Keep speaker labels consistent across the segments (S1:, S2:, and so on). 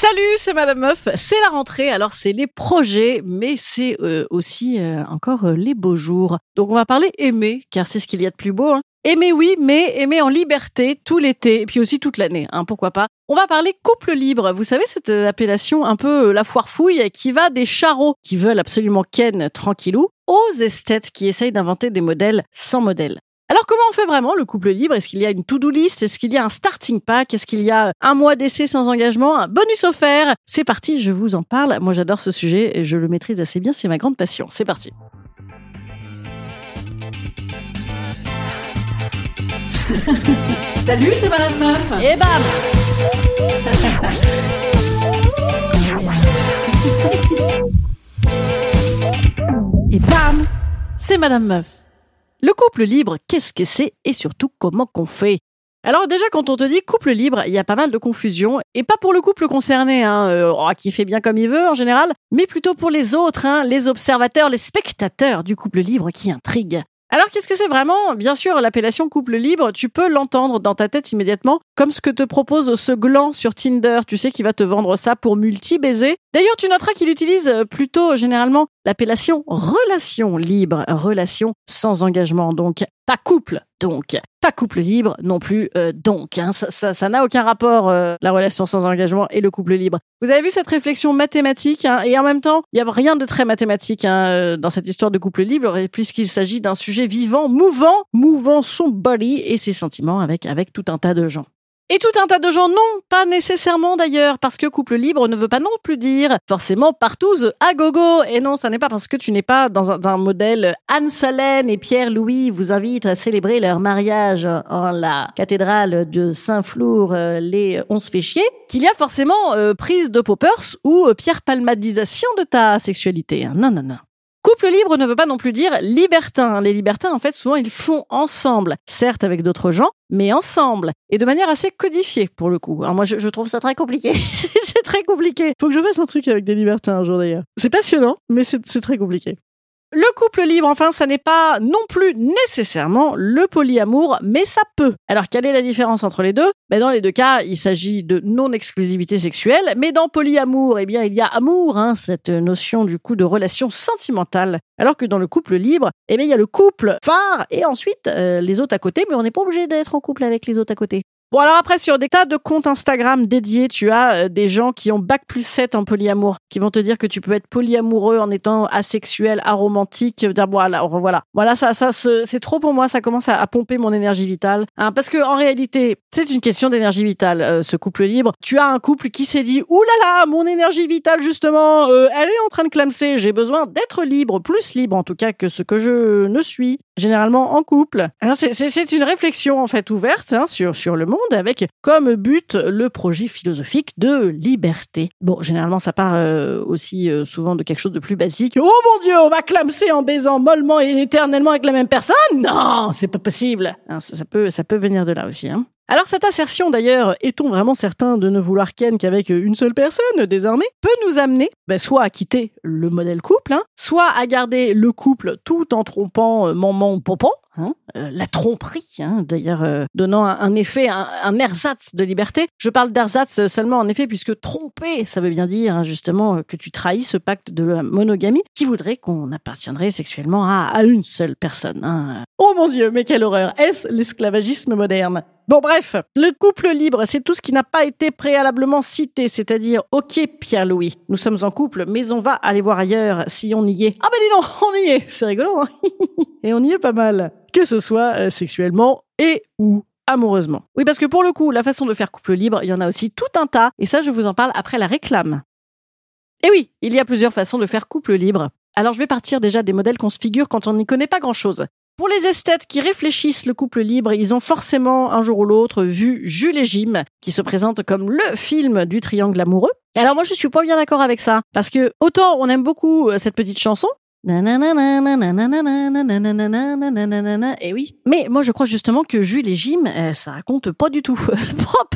S1: Salut, c'est Madame Meuf. C'est la rentrée, alors c'est les projets, mais c'est euh, aussi euh, encore euh, les beaux jours. Donc on va parler aimer, car c'est ce qu'il y a de plus beau. Hein. Aimer oui, mais aimer en liberté tout l'été, et puis aussi toute l'année, hein, pourquoi pas. On va parler couple libre. Vous savez cette appellation un peu la foire fouille qui va des charros qui veulent absolument ken tranquillou aux esthètes qui essayent d'inventer des modèles sans modèle. Alors comment on fait vraiment le couple libre? Est-ce qu'il y a une to-do list? Est-ce qu'il y a un starting pack? Est-ce qu'il y a un mois d'essai sans engagement? Un bonus offert? C'est parti, je vous en parle. Moi j'adore ce sujet et je le maîtrise assez bien, c'est ma grande passion. C'est parti.
S2: Salut, c'est Madame Meuf.
S1: Et bam! Et bam! C'est Madame Meuf le couple libre, qu'est-ce que c'est et surtout comment qu'on fait? Alors déjà, quand on te dit couple libre, il y a pas mal de confusion, et pas pour le couple concerné, hein, euh, oh, qui fait bien comme il veut en général, mais plutôt pour les autres, hein, les observateurs, les spectateurs du couple libre qui intriguent. Alors qu'est-ce que c'est vraiment? Bien sûr, l'appellation couple libre, tu peux l'entendre dans ta tête immédiatement, comme ce que te propose ce gland sur Tinder, tu sais, qui va te vendre ça pour multi-baiser. D'ailleurs, tu noteras qu'il utilise plutôt généralement l'appellation relation libre, relation sans engagement, donc pas couple, donc pas couple libre non plus, euh, donc hein, ça n'a aucun rapport euh, la relation sans engagement et le couple libre. Vous avez vu cette réflexion mathématique hein, et en même temps il y a rien de très mathématique hein, euh, dans cette histoire de couple libre puisqu'il s'agit d'un sujet vivant, mouvant, mouvant son body et ses sentiments avec tout un tas de gens. Et tout un tas de gens, non, pas nécessairement d'ailleurs, parce que couple libre ne veut pas non plus dire forcément partout à gogo. Et non, ça n'est pas parce que tu n'es pas dans un, modèle Anne-Solène et Pierre-Louis vous invitent à célébrer leur mariage en la cathédrale de Saint-Flour euh, les 11 féchiers qu'il y a forcément euh, prise de poppers ou euh, pierre palmadisation de ta sexualité. Non, non, non. Couple libre ne veut pas non plus dire libertin. Les libertins, en fait, souvent, ils font ensemble. Certes, avec d'autres gens, mais ensemble. Et de manière assez codifiée, pour le coup. Alors moi, je, je trouve ça très compliqué. c'est très compliqué. Faut que je fasse un truc avec des libertins un jour, d'ailleurs. C'est passionnant, mais c'est très compliqué. Le couple libre, enfin, ça n'est pas non plus nécessairement le polyamour, mais ça peut. Alors, quelle est la différence entre les deux? Ben, Dans les deux cas, il s'agit de non-exclusivité sexuelle, mais dans polyamour, eh bien, il y a amour, hein, cette notion du coup de relation sentimentale. Alors que dans le couple libre, eh bien, il y a le couple phare et ensuite euh, les autres à côté, mais on n'est pas obligé d'être en couple avec les autres à côté. Bon, alors après, sur des tas de comptes Instagram dédiés, tu as euh, des gens qui ont bac plus 7 en polyamour, qui vont te dire que tu peux être polyamoureux en étant asexuel, aromantique. Voilà, voilà. Voilà, ça, ça, c'est trop pour moi. Ça commence à, pomper mon énergie vitale. Hein, parce que en réalité, c'est une question d'énergie vitale, euh, ce couple libre. Tu as un couple qui s'est dit, là, mon énergie vitale, justement, euh, elle est en train de clamser. J'ai besoin d'être libre, plus libre en tout cas que ce que je ne suis, généralement en couple. Hein, c'est une réflexion, en fait, ouverte hein, sur, sur le monde avec comme but le projet philosophique de liberté. Bon, généralement, ça part euh, aussi euh, souvent de quelque chose de plus basique. Oh mon Dieu, on va clamser en baisant mollement et éternellement avec la même personne? Non, c'est pas possible. Hein, ça, peut, ça peut venir de là aussi. Hein. Alors cette assertion d'ailleurs, est-on vraiment certain de ne vouloir ken qu'avec une seule personne désormais, peut nous amener ben, soit à quitter le modèle couple, hein, soit à garder le couple tout en trompant euh, maman pompon, Hein, euh, la tromperie, hein, d'ailleurs euh, donnant un, effet, un, ersatz de liberté. Je parle d'ersatz seulement en effet puisque tromper, ça veut bien dire hein, justement que tu trahis ce pacte de la monogamie qui voudrait qu'on appartiendrait sexuellement à, une seule personne. Oh mon Dieu, mais quelle horreur Est-ce l'esclavagisme moderne? Bon bref, le couple libre, c'est tout ce qui n'a pas été préalablement cité, c'est-à-dire, ok Pierre-Louis, nous sommes en couple, mais on va aller voir ailleurs si on y est. Ah ben dis donc, on y est, c'est rigolo, hein Et on y est pas mal, que ce soit euh, sexuellement et ou amoureusement. Oui, parce que pour le coup, la façon de faire couple libre, il y en a aussi tout un tas, et ça je vous en parle après la réclame. Et oui, il y a plusieurs façons de faire couple libre. Alors je vais partir déjà des modèles qu'on se figure quand on n'y connaît pas grand-chose. Pour les esthètes qui réfléchissent le couple libre, ils ont forcément un jour ou l'autre vu Jules et Jim, qui se présente comme le film du triangle amoureux. Alors moi je suis pas bien d'accord avec ça, parce que autant on aime beaucoup cette petite chanson, et oui. Mais moi, je crois justement que Jules et Jim, ça raconte pas du tout.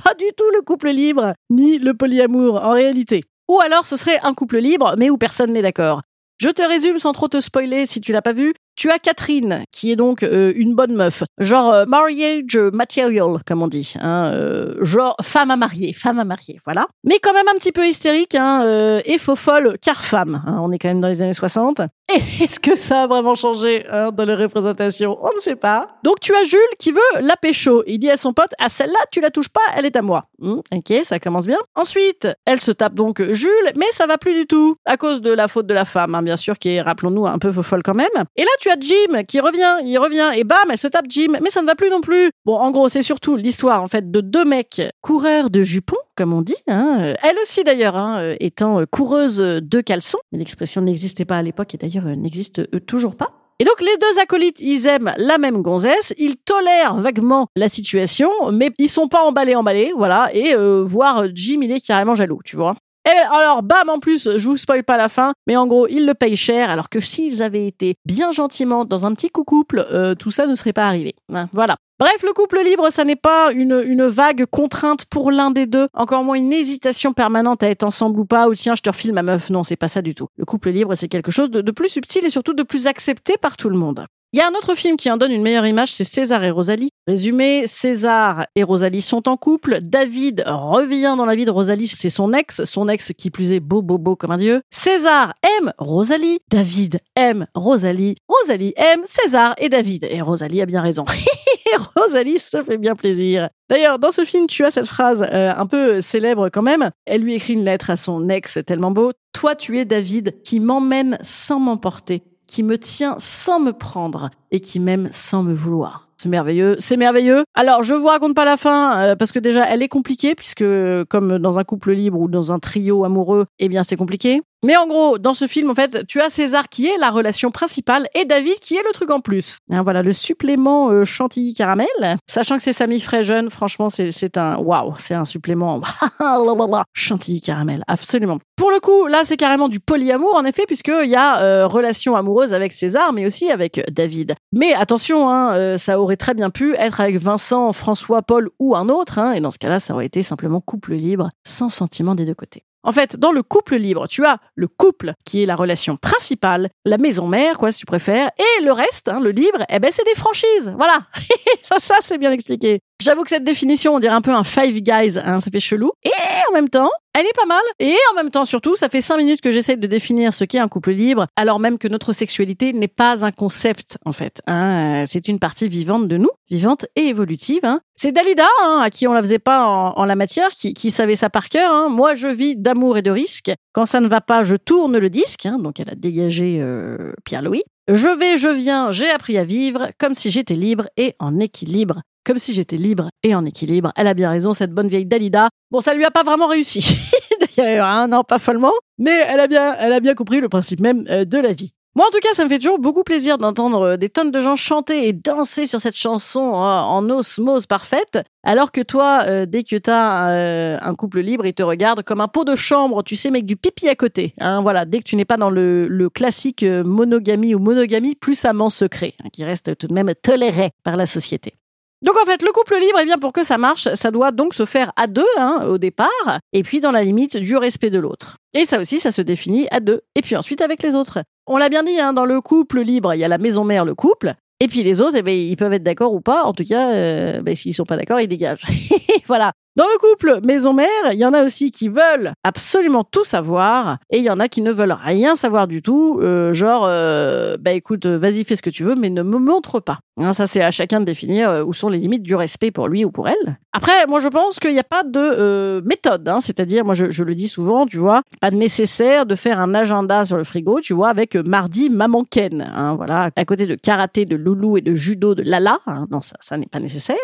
S1: pas du tout le couple libre, ni le polyamour, en réalité. Ou alors, ce serait un couple libre, mais où personne n'est d'accord. Je te résume sans trop te spoiler si tu l'as pas vu. Tu as Catherine, qui est donc euh, une bonne meuf, genre euh, marriage material, comme on dit, hein, euh, genre femme à marier, femme à marier, voilà. Mais quand même un petit peu hystérique, hein, euh, et faux folle, car femme. hein, on est quand même dans les années 60. Est-ce que ça a vraiment changé hein, dans les représentations? On ne sait pas. Donc tu as Jules qui veut la pécho. Il dit à son pote, ah celle-là, tu la touches pas, elle est à moi. Hmm, ok, ça commence bien. Ensuite, elle se tape donc Jules, mais ça va plus du tout. À cause de la faute de la femme, hein, bien sûr, qui est, rappelons-nous, un peu folle quand même. Et là, tu as Jim qui revient, il revient, et bam, elle se tape Jim, mais ça ne va plus non plus. Bon, en gros, c'est surtout l'histoire, en fait, de deux mecs coureurs de jupons, comme on dit. Hein. Euh, Elle aussi, d'ailleurs, hein, euh, étant euh, coureuse de caleçons. L'expression n'existait pas à l'époque et d'ailleurs n'existe toujours pas. Et donc les deux acolytes, ils aiment la même gonzesse, ils tolèrent vaguement la situation, mais ils sont pas emballés, emballés, voilà. Et euh, voir Jim, il est carrément jaloux, tu vois. Et alors, bam, en plus, je vous spoil pas la fin, mais en gros, ils le payent cher, alors que s'ils avaient été bien gentiment dans un petit couple, euh, tout ça ne serait pas arrivé. Hein, voilà. Bref, le couple libre, ça n'est pas une, vague contrainte pour l'un des deux, encore moins une hésitation permanente à être ensemble ou pas, ou tiens, je te refile ma meuf. Non, c'est pas ça du tout. Le couple libre, c'est quelque chose de plus subtil et surtout de plus accepté par tout le monde. Il y a un autre film qui en donne une meilleure image, c'est César et Rosalie. Résumé, César et Rosalie sont en couple. David revient dans la vie de Rosalie, c'est son ex, son ex qui plus est beau, beau, beau comme un dieu. César aime Rosalie, David aime Rosalie, Rosalie aime César et David. Et Rosalie a bien raison. Rosalie se fait bien plaisir. D'ailleurs, dans ce film, tu as cette phrase euh, un peu célèbre quand même. Elle lui écrit une lettre à son ex tellement beau. Toi, tu es David qui m'emmène sans m'emporter qui me tient sans me prendre et qui m'aime sans me vouloir. C'est merveilleux, c'est merveilleux. Alors, je vous raconte pas la fin euh, parce que déjà elle est compliquée puisque comme dans un couple libre ou dans un trio amoureux, eh bien c'est compliqué. Mais en gros, dans ce film, en fait, tu as César qui est la relation principale et David qui est le truc en plus. Hein, voilà, le supplément euh, chantilly caramel. Sachant que c'est Samy Fray jeune, franchement, c'est un waouh, c'est un supplément chantilly caramel, absolument. Pour le coup, là, c'est carrément du polyamour en effet, puisqu'il y a euh, relation amoureuse avec César, mais aussi avec euh, David. Mais attention, hein, ça aurait très bien pu être avec Vincent, François, Paul ou un autre, hein, et dans ce cas-là, ça aurait été simplement couple libre, sans sentiment des deux côtés. En fait, dans le couple libre, tu as le couple qui est la relation principale, la maison mère, quoi, si tu préfères, et le reste, hein, le libre, eh ben, c'est des franchises. Voilà. ça, ça, c'est bien expliqué. J'avoue que cette définition, on dirait un peu un Five Guys, hein, ça fait chelou. Et en même temps, elle est pas mal. Et en même temps, surtout, ça fait cinq minutes que j'essaie de définir ce qu'est un couple libre, alors même que notre sexualité n'est pas un concept, en fait. Hein. C'est une partie vivante de nous, vivante et évolutive. Hein. C'est Dalida, hein, à qui on la faisait pas en, en la matière, qui, qui savait ça par cœur. Hein. Moi, je vis d'amour et de risque. Quand ça ne va pas, je tourne le disque. Hein. Donc, elle a dégagé euh, Pierre-Louis. Je vais, je viens, j'ai appris à vivre comme si j'étais libre et en équilibre. Comme si j'étais libre et en équilibre. Elle a bien raison, cette bonne vieille Dalida. Bon, ça lui a pas vraiment réussi. D'ailleurs, hein, non, pas follement. Mais elle a bien, elle a bien compris le principe même euh, de la vie. Moi, en tout cas, ça me fait toujours beaucoup plaisir d'entendre euh, des tonnes de gens chanter et danser sur cette chanson hein, en osmose parfaite, alors que toi, euh, dès que t'as euh, un couple libre, il te regarde comme un pot de chambre, tu sais, avec du pipi à côté. Hein, voilà, dès que tu n'es pas dans le, classique monogamie ou monogamie plus amant secret, hein, qui reste tout de même toléré par la société. Donc en fait, le couple libre, eh bien pour que ça marche, ça doit donc se faire à deux hein, au départ, et puis dans la limite du respect de l'autre. Et ça aussi, ça se définit à deux, et puis ensuite avec les autres. On l'a bien dit, hein, dans le couple libre, il y a la maison mère, le couple, et puis les autres, eh ben, ils peuvent être d'accord ou pas. En tout cas, euh, ben, s'ils sont pas d'accord, ils dégagent. voilà. Dans le couple maison-mère, il y en a aussi qui veulent absolument tout savoir et il y en a qui ne veulent rien savoir du tout. Euh, genre, euh, bah écoute, vas-y, fais ce que tu veux, mais ne me montre pas. Hein, ça, c'est à chacun de définir euh, où sont les limites du respect pour lui ou pour elle. Après, moi, je pense qu'il n'y a pas de euh, méthode. Hein, C'est-à-dire, moi, je, le dis souvent, tu vois, pas nécessaire de faire un agenda sur le frigo, tu vois, avec euh, mardi maman Ken. Hein, voilà, à côté de karaté, de loulou et de judo, de lala. Non, ça, ça n'est pas nécessaire.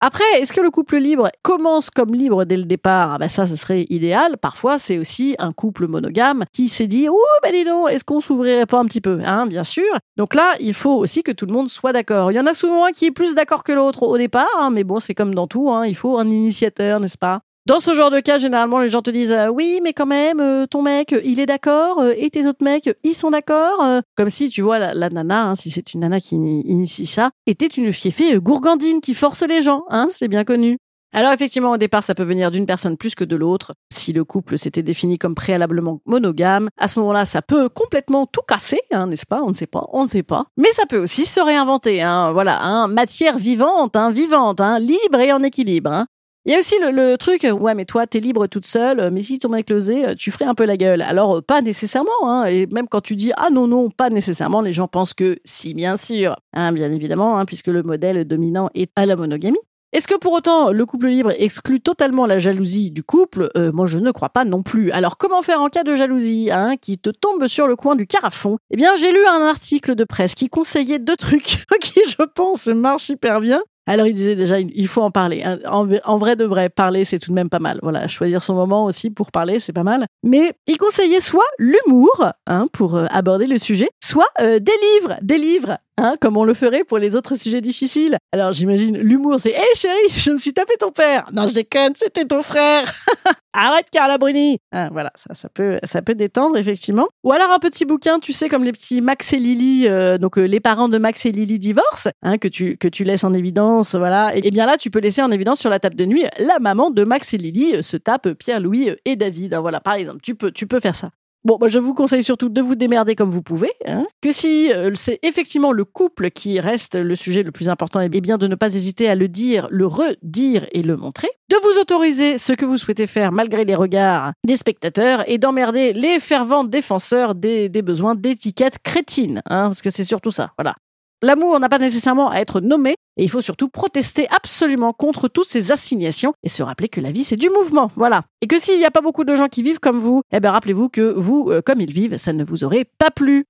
S1: Après, est-ce que le couple libre commence comme libre dès le départ ah ben Ça, ce serait idéal. Parfois, c'est aussi un couple monogame qui s'est dit, oh, ben dis donc, est-ce qu'on s'ouvrirait pas un petit peu hein, Bien sûr. Donc là, il faut aussi que tout le monde soit d'accord. Il y en a souvent un qui est plus d'accord que l'autre au départ, hein, mais bon, c'est comme dans tout, hein, il faut un initiateur, n'est-ce pas? Dans ce genre de cas, généralement, les gens te disent euh, oui, mais quand même, euh, ton mec, euh, il est d'accord, et tes autres mecs, ils sont d'accord. Comme si, tu vois, la, la nana, hein, si c'est une nana qui ini- initie ça, était une fiefée gourgandine qui force les gens, hein, c'est bien connu. Alors effectivement, au départ, ça peut venir d'une personne plus que de l'autre. Si le couple s'était défini comme préalablement monogame, à ce moment-là, ça peut complètement tout casser, hein, n'est-ce pas? On ne sait pas, on ne sait pas. Mais ça peut aussi se réinventer, hein, voilà, hein, matière vivante, vivante, libre et en équilibre. Il y a aussi le, truc, ouais, mais toi, t'es libre toute seule, mais si ton mec le tu ferais un peu la gueule. Alors, pas nécessairement, et même quand tu dis, ah non, non, pas nécessairement, les gens pensent que si, bien sûr, bien évidemment, puisque le modèle dominant est à la monogamie. Est-ce que pour autant le couple libre exclut totalement la jalousie du couple? Euh, Moi, je ne crois pas non plus. Alors, comment faire en cas de jalousie hein, qui te tombe sur le coin du carafon? Eh bien, j'ai lu un article de presse qui conseillait deux trucs qui, je pense, marchent hyper bien. Alors il disait déjà, il faut en parler. En, vrai de vrai, parler, c'est tout de même pas mal. Voilà, choisir son moment aussi pour parler, c'est pas mal. Mais il conseillait soit l'humour, hein, pour euh, aborder le sujet, soit euh, des livres, des livres Hein, comme on le ferait pour les autres sujets difficiles. Alors j'imagine l'humour, c'est Hé chérie, je me suis tapé ton père. Non, je déconne, c'était ton frère. Arrête Carla Bruni. Hein, voilà, ça, ça peut, ça peut détendre effectivement. Ou alors un petit bouquin, tu sais, comme les petits Max et Lily, euh, donc euh, les parents de Max et Lily divorcent, hein, que tu que tu laisses en évidence, voilà. Et, bien là, tu peux laisser en évidence sur la table de nuit la maman de Max et Lily euh, se tape Pierre, Louis et David. Hein, voilà, par exemple, tu peux, tu peux faire ça. Bon, bah, je vous conseille surtout de vous démerder comme vous pouvez. Hein. que si euh, c'est effectivement le couple qui reste le sujet le plus important, et eh bien de ne pas hésiter à le dire, le redire et le montrer. De vous autoriser ce que vous souhaitez faire malgré les regards des spectateurs et d'emmerder les fervents défenseurs des, besoins d'étiquettes crétines. Hein, parce que c'est surtout ça. Voilà. L'amour n'a pas nécessairement à être nommé et il faut surtout protester absolument contre toutes ces assignations et se rappeler que la vie c'est du mouvement, voilà. Et que s'il n'y a pas beaucoup de gens qui vivent comme vous, eh bien rappelez-vous que vous, euh, comme ils vivent, ça ne vous aurait pas plu.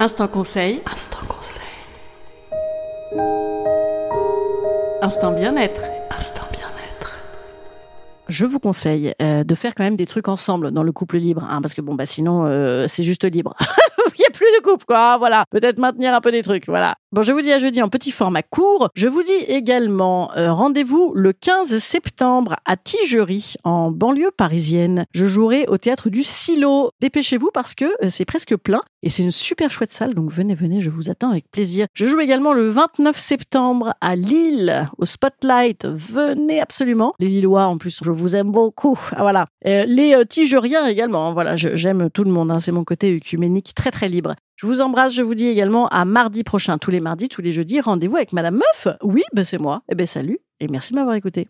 S2: Instant conseil. Instant conseil. Instant bien-être. Instant bien-être.
S1: Je vous conseille euh, de faire quand même des trucs ensemble dans le couple libre, hein, parce que bon bah sinon euh, c'est juste libre. n'y a plus de coupe, quoi. Voilà. Peut-être maintenir un peu des trucs. Voilà. Bon, je vous dis à jeudi en petit format court. Je vous dis également euh, rendez-vous le 15 septembre à Tigerie, en banlieue parisienne. Je jouerai au théâtre du Silo. Dépêchez-vous parce que euh, c'est presque plein et c'est une super chouette salle. Donc venez, venez, je vous attends avec plaisir. Je joue également le 29 septembre à Lille, au Spotlight. Venez absolument. Les Lillois, en plus, je vous aime beaucoup. Ah, voilà. Euh, les Tigeriens également. Hein. Voilà, j'aime tout le monde. Hein. C'est mon côté œcuménique très, Je vous embrasse, je vous dis également à mardi prochain, tous les mardis, tous les jeudis, rendez-vous avec Madame Meuf. Oui, ben c'est moi. Eh ben salut et merci de m'avoir écouté.